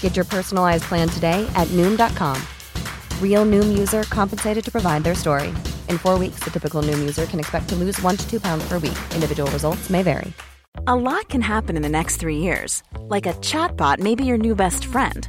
Get your personalized plan today at Noom.com. Real Noom user compensated to provide their story. In four weeks, the typical Noom user can expect to lose one to two pounds per week. Individual results may vary. A lot can happen in the next three years. Like a chatbot may be your new best friend.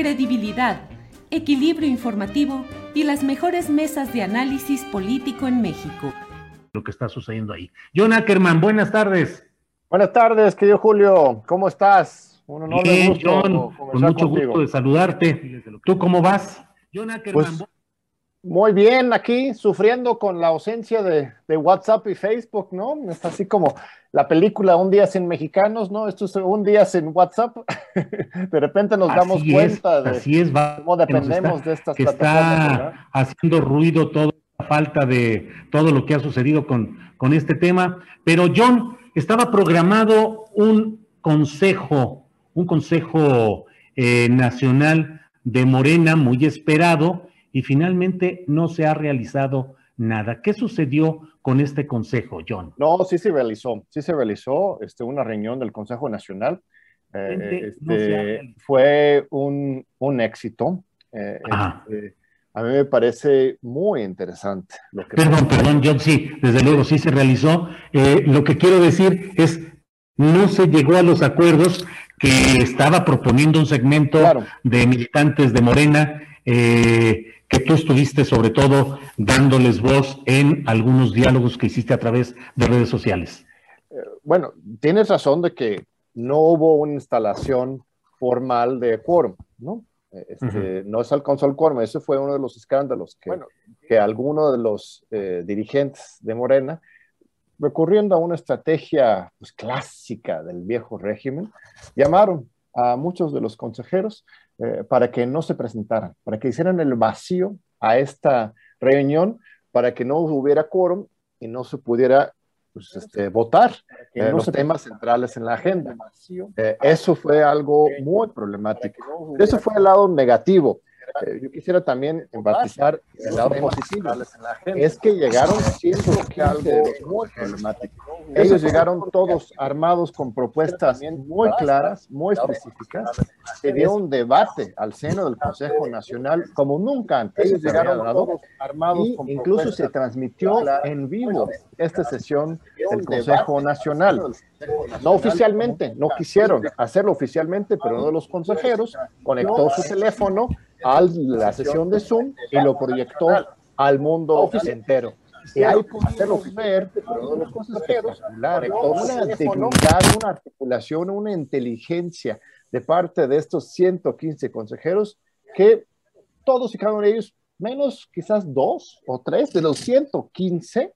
Credibilidad, equilibrio informativo y las mejores mesas de análisis político en México. lo que está sucediendo ahí. John Ackerman, buenas tardes. Buenas tardes, querido Julio. ¿Cómo estás? Un honor Bien, John, con mucho gusto de saludarte. ¿Tú cómo vas? John Ackerman. Pues, muy bien, aquí sufriendo con la ausencia de, WhatsApp y Facebook, ¿no? Es así como la película Un día sin mexicanos, ¿no? Esto es un día sin WhatsApp. de repente nos damos cuenta de así es, cómo dependemos de estas que Está haciendo ruido todo falta de todo lo que ha sucedido con, con este tema. Pero John, estaba programado un consejo, un consejo eh, nacional de Morena muy esperado y finalmente no se ha realizado nada. ¿Qué sucedió con este consejo, John? No, sí se realizó, sí se realizó este, una reunión del Consejo Nacional. Eh, este, fue un, un éxito. Eh, este, a mí me parece muy interesante. Lo que perdón, perdón, John, sí, desde luego sí se realizó. Eh, lo que quiero decir es, no se llegó a los acuerdos que estaba proponiendo un segmento de militantes de Morena, eh, que tú estuviste sobre todo dándoles voz en algunos diálogos que hiciste a través de redes sociales. Eh, bueno, tienes razón de que no hubo una instalación formal de quórum, ¿no? Este, no se alcanzó el quórum. Ese fue uno de los escándalos que, que algunos de los eh, dirigentes de Morena, recurriendo a una estrategia pues, clásica del viejo régimen, llamaron a muchos de los consejeros eh, para que no se presentaran, para que hicieran el vacío a esta reunión, para que no hubiera quórum y no se pudiera pues, este, votar en los temas centrales en la agenda. Eh, eso fue algo muy problemático. Eso fue el lado negativo. Eh, yo quisiera también enfatizar el lado positivo. Es que llegaron siendo algo muy problemático. Ellos llegaron todos armados con propuestas muy claras, muy específicas. Se dio un debate al seno del Consejo Nacional como nunca antes. Ellos llegaron todos armados y incluso se transmitió en vivo esta sesión del Consejo Nacional. No oficialmente, no quisieron hacerlo oficialmente, pero uno de los consejeros conectó su teléfono a la sesión de Zoom y lo proyectó al mundo entero. Y hay que hacerlo ver, consejeros, una dignidad, una articulación, una inteligencia de parte de estos 115 consejeros que todos y cada uno de ellos, menos quizás dos o tres de los 115,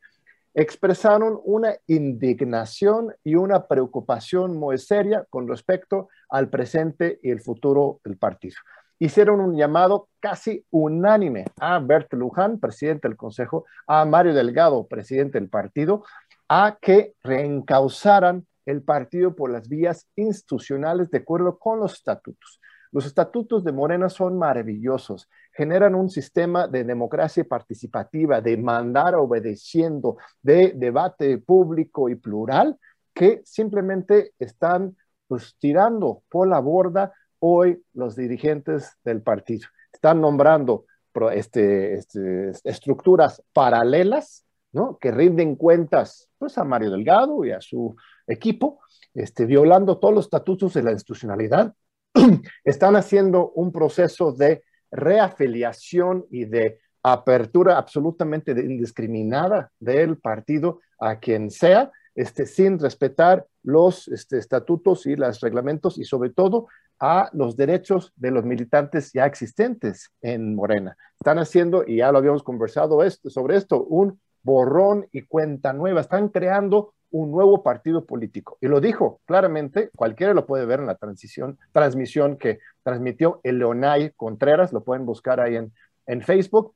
expresaron una indignación y una preocupación muy seria con respecto al presente y el futuro del partido hicieron un llamado casi unánime a Bert Luján, presidente del Consejo, a Mario Delgado, presidente del partido, a que reencausaran el partido por las vías institucionales de acuerdo con los estatutos. Los estatutos de Morena son maravillosos, generan un sistema de democracia participativa, de mandar obedeciendo, de debate público y plural, que simplemente están pues, tirando por la borda hoy los dirigentes del partido. Están nombrando este, este, estructuras paralelas, ¿no? Que rinden cuentas pues, a Mario Delgado y a su equipo, este, violando todos los estatutos de la institucionalidad. están haciendo un proceso de reafiliación y de apertura absolutamente indiscriminada del partido a quien sea, este, sin respetar los este, estatutos y los reglamentos y sobre todo a los derechos de los militantes ya existentes en Morena. Están haciendo, y ya lo habíamos conversado esto, sobre esto, un borrón y cuenta nueva. Están creando un nuevo partido político. Y lo dijo claramente, cualquiera lo puede ver en la transición, transmisión que transmitió el Leonay Contreras, lo pueden buscar ahí en, en Facebook.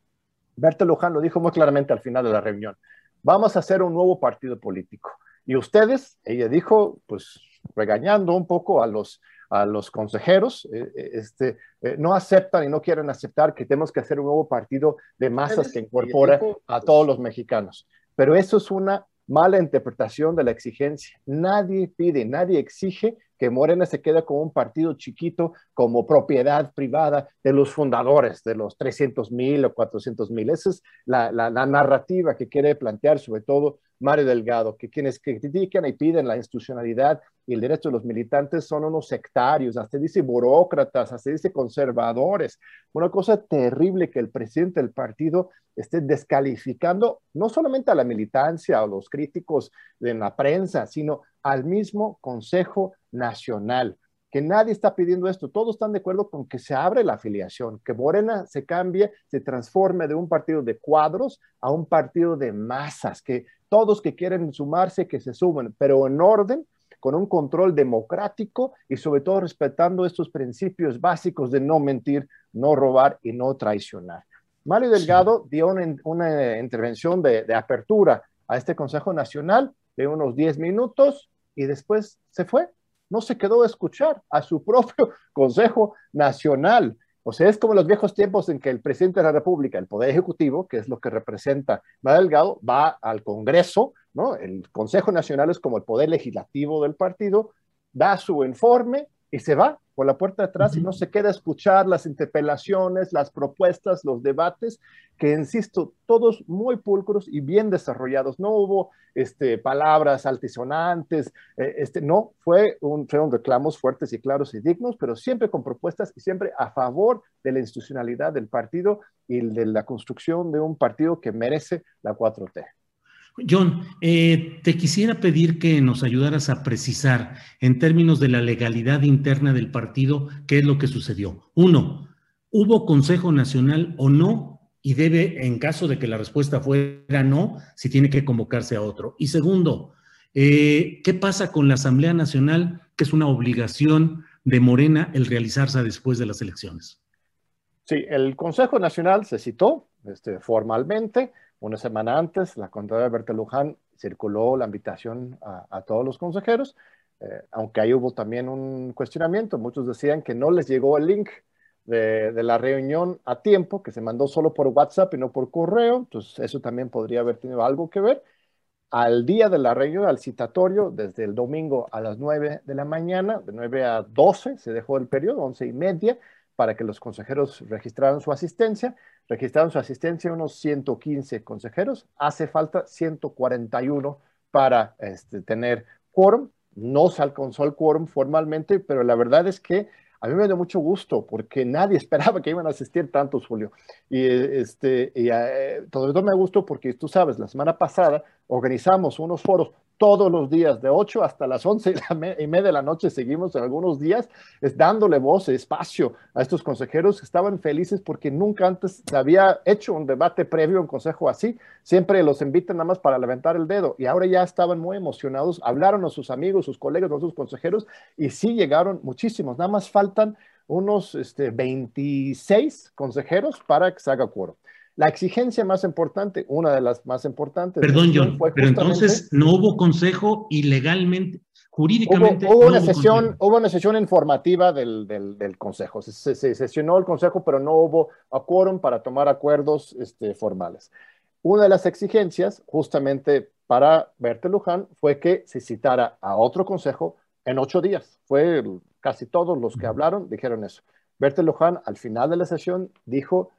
Berta Luján lo dijo muy claramente al final de la reunión. Vamos a hacer un nuevo partido político. Y ustedes, ella dijo, pues regañando un poco a los, a los consejeros, eh, eh, este, eh, no aceptan y no quieren aceptar que tenemos que hacer un nuevo partido de masas que incorpore a pues todos los mexicanos. Pero eso es una mala interpretación de la exigencia. Nadie pide, nadie exige que Morena se quede como un partido chiquito, como propiedad privada de los fundadores, de los 300 mil o 400 mil. Esa es la, la, narrativa que quiere plantear sobre todo Mario Delgado, que quienes critican y piden la institucionalidad y el derecho de los militantes son unos sectarios, hasta dice burócratas, hasta dice conservadores. Una cosa terrible que el presidente del partido esté descalificando no solamente a la militancia o los críticos de la prensa, sino al mismo Consejo Nacional que nadie está pidiendo esto, todos están de acuerdo con que se abre la afiliación, que Morena se cambie, se transforme de un partido de cuadros a un partido de masas, que todos que quieren sumarse, que se sumen, pero en orden, con un control democrático y sobre todo respetando estos principios básicos de no mentir, no robar y no traicionar. Mario Delgado dio una, intervención de, de apertura a este Consejo Nacional de unos 10 minutos y después se fue no se quedó a escuchar a su propio Consejo Nacional. O sea, es como los viejos tiempos en que el presidente de la República, el Poder Ejecutivo, que es lo que representa Manuel Delgado, va al Congreso, ¿no? El Consejo Nacional es como el Poder Legislativo del partido, da su informe y se va por la puerta de atrás y no se queda a escuchar las interpelaciones, las propuestas, los debates, que insisto, todos muy pulcros y bien desarrollados. No hubo este, palabras altisonantes, eh, este, no, fue un, fueron reclamos fuertes y claros y dignos, pero siempre con propuestas y siempre a favor de la institucionalidad del partido y de la construcción de un partido que merece la 4T. John, eh, te quisiera pedir que nos ayudaras a precisar en términos de la legalidad interna del partido qué es lo que sucedió. Uno, ¿hubo Consejo Nacional o no? Y debe, en caso de que la respuesta fuera no, si tiene que convocarse a otro. Y segundo, eh, ¿qué pasa con la Asamblea Nacional, que es una obligación de Morena el realizarse después de las elecciones? Sí, el Consejo Nacional se citó este, formalmente una semana antes, la contadora Berta Luján circuló la invitación a, todos los consejeros, eh, aunque ahí hubo también un cuestionamiento. Muchos decían que no les llegó el link de, la reunión a tiempo, que se mandó solo por WhatsApp y no por correo, entonces eso también podría haber tenido algo que ver. Al día de la reunión, al citatorio, desde el domingo a las 9 de la mañana, de 9 a 12, se dejó el periodo, 11 y media, para que los consejeros registraran su asistencia. Registraron su asistencia unos 115 consejeros. Hace falta 141 para este, tener quórum. No se alcanzó el quórum formalmente, pero la verdad es que a mí me dio mucho gusto porque nadie esperaba que iban a asistir tantos, Julio. Y, este, y eh, todo esto me gustó porque tú sabes, la semana pasada organizamos unos foros todos los días, de 8 hasta las 11 y media de la noche, seguimos en algunos días es dándole voz, espacio a estos consejeros estaban felices porque nunca antes se había hecho un debate previo, un consejo así. Siempre los invitan nada más para levantar el dedo y ahora ya estaban muy emocionados, hablaron a sus amigos, sus colegas, a sus consejeros y sí llegaron muchísimos. Nada más faltan unos este, 26 consejeros para que se haga quórum. La exigencia más importante, una de las más importantes. Perdón, John, pero entonces no hubo consejo ilegalmente, jurídicamente. Hubo, una, sesión, hubo una sesión informativa del, del, consejo. Se, sesionó el consejo, pero no hubo quórum para tomar acuerdos este, formales. Una de las exigencias, justamente para Bertel Luján, fue que se citara a otro consejo en ocho días. Fue casi todos los que hablaron, dijeron eso. Bertel Luján, al final de la sesión, dijo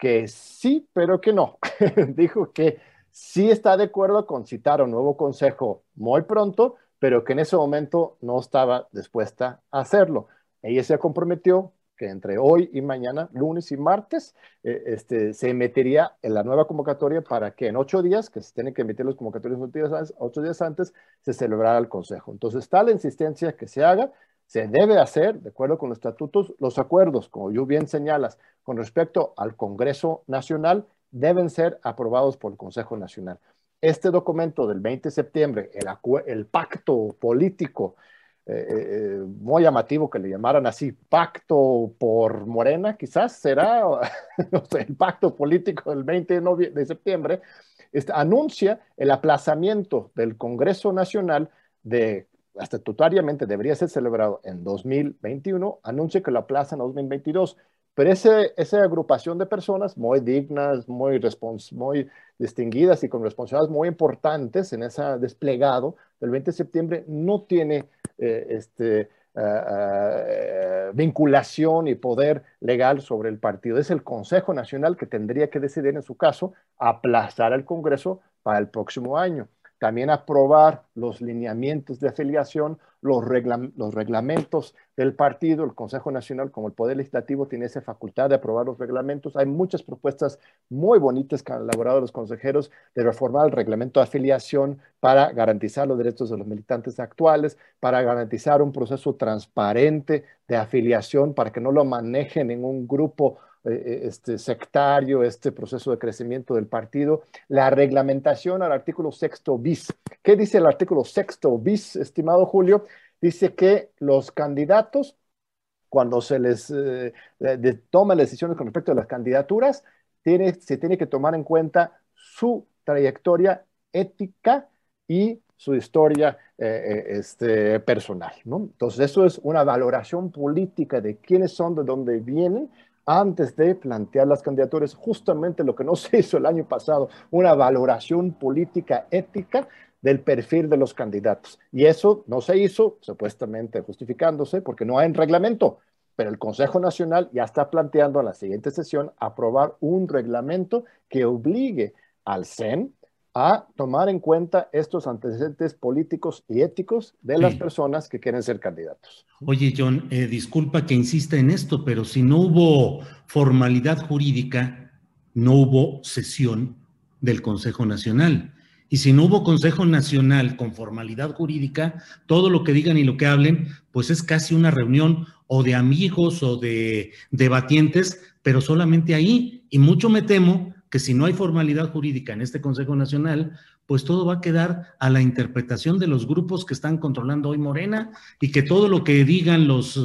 que sí, pero que no. Dijo que sí está de acuerdo con citar un nuevo consejo muy pronto, pero que en ese momento no estaba dispuesta a hacerlo. ella se comprometió que entre hoy y mañana, lunes y martes, eh, este, se emitiría en la nueva convocatoria para que en ocho días, que se tienen que emitir los convocatorios ocho días antes, se celebrara el Consejo. Entonces la insistencia que se haga, se debe hacer, de acuerdo con los estatutos, los acuerdos, como yo bien señalas, con respecto al Congreso Nacional, deben ser aprobados por el Consejo Nacional. Este documento del 20 de septiembre, el, pacto político eh, eh, muy llamativo que le llamaran así pacto por Morena, quizás será el pacto político del 20 de, septiembre, este, anuncia el aplazamiento del Congreso Nacional de estatutariamente debería ser celebrado en 2021, anuncia que lo aplazan a 2022. Pero ese, esa agrupación de personas muy dignas, muy, muy distinguidas y con responsabilidades muy importantes en ese desplegado del 20 de septiembre no tiene eh, este, vinculación y poder legal sobre el partido. Es el Consejo Nacional que tendría que decidir en su caso aplazar al Congreso para el próximo año también aprobar los lineamientos de afiliación, los, los, reglamentos del partido, el Consejo Nacional como el Poder Legislativo tiene esa facultad de aprobar los reglamentos. Hay muchas propuestas muy bonitas que han elaborado los consejeros de reformar el reglamento de afiliación para garantizar los derechos de los militantes actuales, para garantizar un proceso transparente de afiliación, para que no lo manejen en un grupo eh, eh, este, sectario, este proceso de crecimiento del partido, la reglamentación al artículo sexto bis. ¿Qué dice el artículo sexto bis, estimado Julio? Dice que los candidatos, cuando se les eh, toma decisiones con respecto a las candidaturas, tiene, se tiene que tomar en cuenta su trayectoria ética y su historia este, personal. ¿no? Entonces, eso es una valoración política de quiénes son, de dónde vienen antes de plantear las candidaturas, justamente lo que no se hizo el año pasado, una valoración política ética del perfil de los candidatos. Y eso no se hizo, supuestamente justificándose, porque no hay un reglamento, pero el Consejo Nacional ya está planteando en la siguiente sesión aprobar un reglamento que obligue al CEN a tomar en cuenta estos antecedentes políticos y éticos de las personas que quieren ser candidatos. Oye, John, eh, disculpa que insista en esto, pero si no hubo formalidad jurídica, no hubo sesión del Consejo Nacional. Y si no hubo Consejo Nacional con formalidad jurídica, todo lo que digan y lo que hablen, pues es casi una reunión o de amigos o de debatientes, pero solamente ahí. Y mucho me temo que si no hay formalidad jurídica en este Consejo Nacional, pues todo va a quedar a la interpretación de los grupos que están controlando hoy Morena y que todo lo que digan los eh,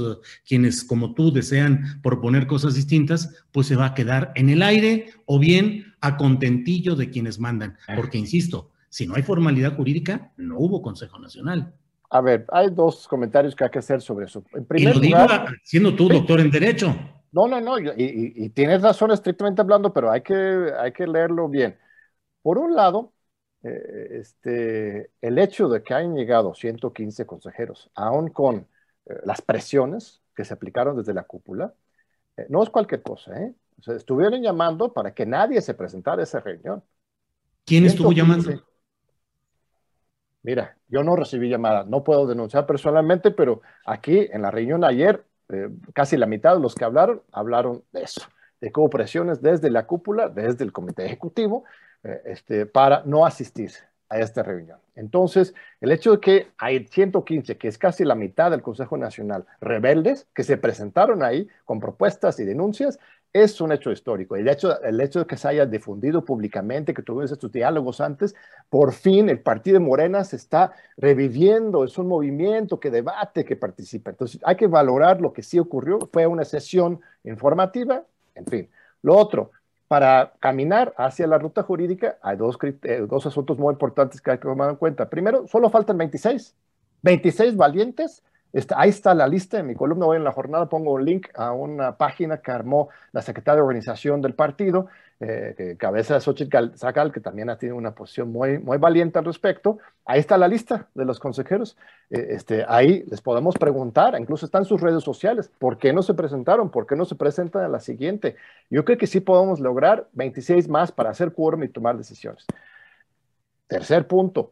quienes como tú desean proponer cosas distintas, pues se va a quedar en el aire o bien a contentillo de quienes mandan. Porque, insisto, si no hay formalidad jurídica, no hubo Consejo Nacional. A ver, hay dos comentarios que hay que hacer sobre eso. En primer y lo digo siendo tú doctor en Derecho. No, no, no, y, tienes razón estrictamente hablando, pero hay que, hay que leerlo bien. Por un lado, eh, este, el hecho de que hayan llegado 115 consejeros, aún con eh, las presiones que se aplicaron desde la cúpula, eh, no es cualquier cosa. ¿eh? estuvieron llamando para que nadie se presentara a esa reunión. ¿Quién estuvo llamando? Mira, yo no recibí llamada, no puedo denunciar personalmente, pero aquí en la reunión ayer eh, casi la mitad de los que hablaron, hablaron de eso, de que presiones desde la cúpula, desde el comité ejecutivo, eh, este, para no asistir a esta reunión. Entonces, el hecho de que hay 115, que es casi la mitad del Consejo Nacional, rebeldes, que se presentaron ahí con propuestas y denuncias, es un hecho histórico. De hecho, el hecho de que se haya difundido públicamente, que tuvimos estos diálogos antes, por fin el Partido de Morena se está reviviendo, es un movimiento que debate, que participa. Entonces, hay que valorar lo que sí ocurrió. Fue una sesión informativa, en fin. Lo otro, para caminar hacia la ruta jurídica, hay dos, eh, dos asuntos muy importantes que hay que tomar en cuenta. Primero, solo faltan 26. 26 valientes ahí está la lista, en mi columna hoy en la jornada pongo un link a una página que armó la secretaria de organización del partido, eh, cabeza de Xochitl Zacal, que también ha tenido una posición muy, muy valiente al respecto. Ahí está la lista de los consejeros. Eh, este, ahí les podemos preguntar, incluso están sus redes sociales, ¿por qué no se presentaron? ¿Por qué no se presentan a la siguiente? Yo creo que sí podemos lograr 26 más para hacer quórum y tomar decisiones. Tercer punto,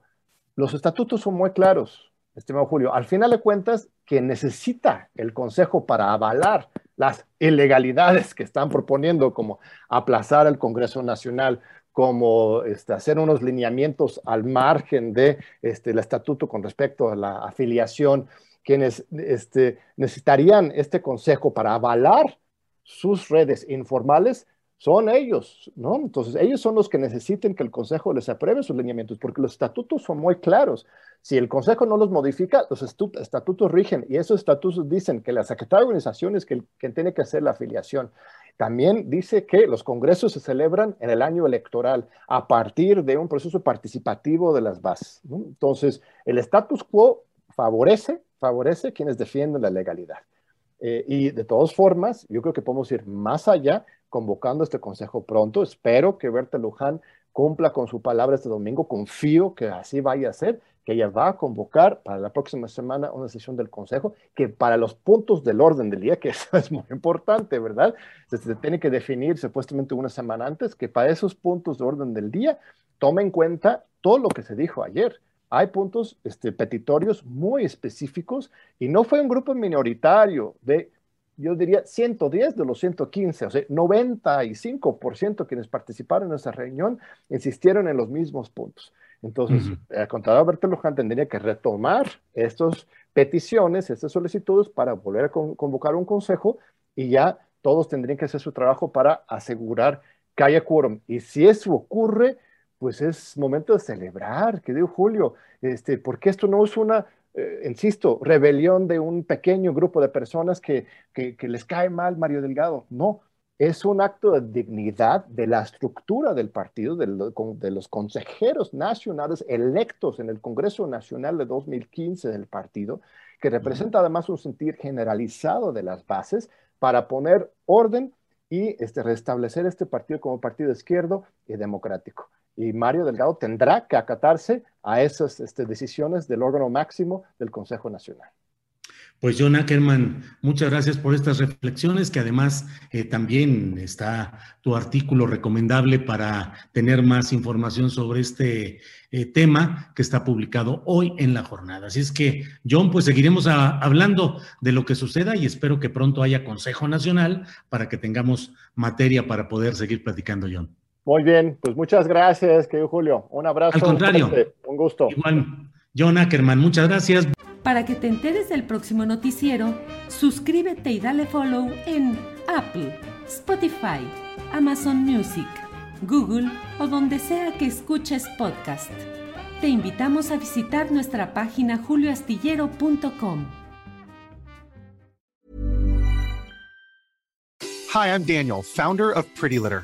los estatutos son muy claros estimado Julio, al final de cuentas, que necesita el Consejo para avalar las ilegalidades que están proponiendo, como aplazar el Congreso Nacional, como este, hacer unos lineamientos al margen de, este, estatuto con respecto a la afiliación, quienes este, necesitarían este consejo para avalar sus redes informales son ellos, ¿no? Entonces, ellos son los que necesiten que el Consejo les apruebe sus lineamientos, porque los estatutos son muy claros. Si el Consejo no los modifica, los estatutos rigen y esos estatutos dicen que la Secretaría de Organización es quien, tiene que hacer la afiliación. También dice que los congresos se celebran en el año electoral a partir de un proceso participativo de las bases. Entonces, el status quo favorece, favorece quienes defienden la legalidad. Eh, y de todas formas, yo creo que podemos ir más allá convocando este consejo pronto. Espero que Berta Luján cumpla con su palabra este domingo. Confío que así vaya a ser, que ella va a convocar para la próxima semana una sesión del consejo, que para los puntos del orden del día, que eso es muy importante, ¿verdad? Se, tiene que definir supuestamente una semana antes, que para esos puntos de orden del día tome en cuenta todo lo que se dijo ayer. Hay puntos este, petitorios muy específicos y no fue un grupo minoritario de yo diría 110 de los 115, o sea, 95% quienes participaron en esa reunión insistieron en los mismos puntos. Entonces, el contador Alberto Luján tendría que retomar estas peticiones, estas solicitudes para volver a convocar un consejo y ya todos tendrían que hacer su trabajo para asegurar que haya quórum. Y si eso ocurre, pues es momento de celebrar, que digo Julio, este, porque esto no es una eh, insisto, rebelión de un pequeño grupo de personas que, que, les cae mal Mario Delgado. No, es un acto de dignidad de la estructura del partido, de, de, los consejeros nacionales electos en el Congreso Nacional de 2015 del partido, que representa además un sentir generalizado de las bases para poner orden y este, restablecer este partido como partido izquierdo y democrático y Mario Delgado tendrá que acatarse a esas este, decisiones del órgano máximo del Consejo Nacional. Pues John Ackerman, muchas gracias por estas reflexiones, que además eh, también está tu artículo recomendable para tener más información sobre este eh, tema que está publicado hoy en la jornada. Así es que, John, pues seguiremos hablando de lo que suceda y espero que pronto haya Consejo Nacional para que tengamos materia para poder seguir platicando, John. Muy bien, pues muchas gracias, querido Julio. Un abrazo. Al contrario. Un gusto. Igual, John Ackerman, muchas gracias. Para que te enteres del próximo noticiero, suscríbete y dale follow en Apple, Spotify, Amazon Music, Google o donde sea que escuches podcast. Te invitamos a visitar nuestra página julioastillero.com. Hi, I'm Daniel, founder of Pretty Litter.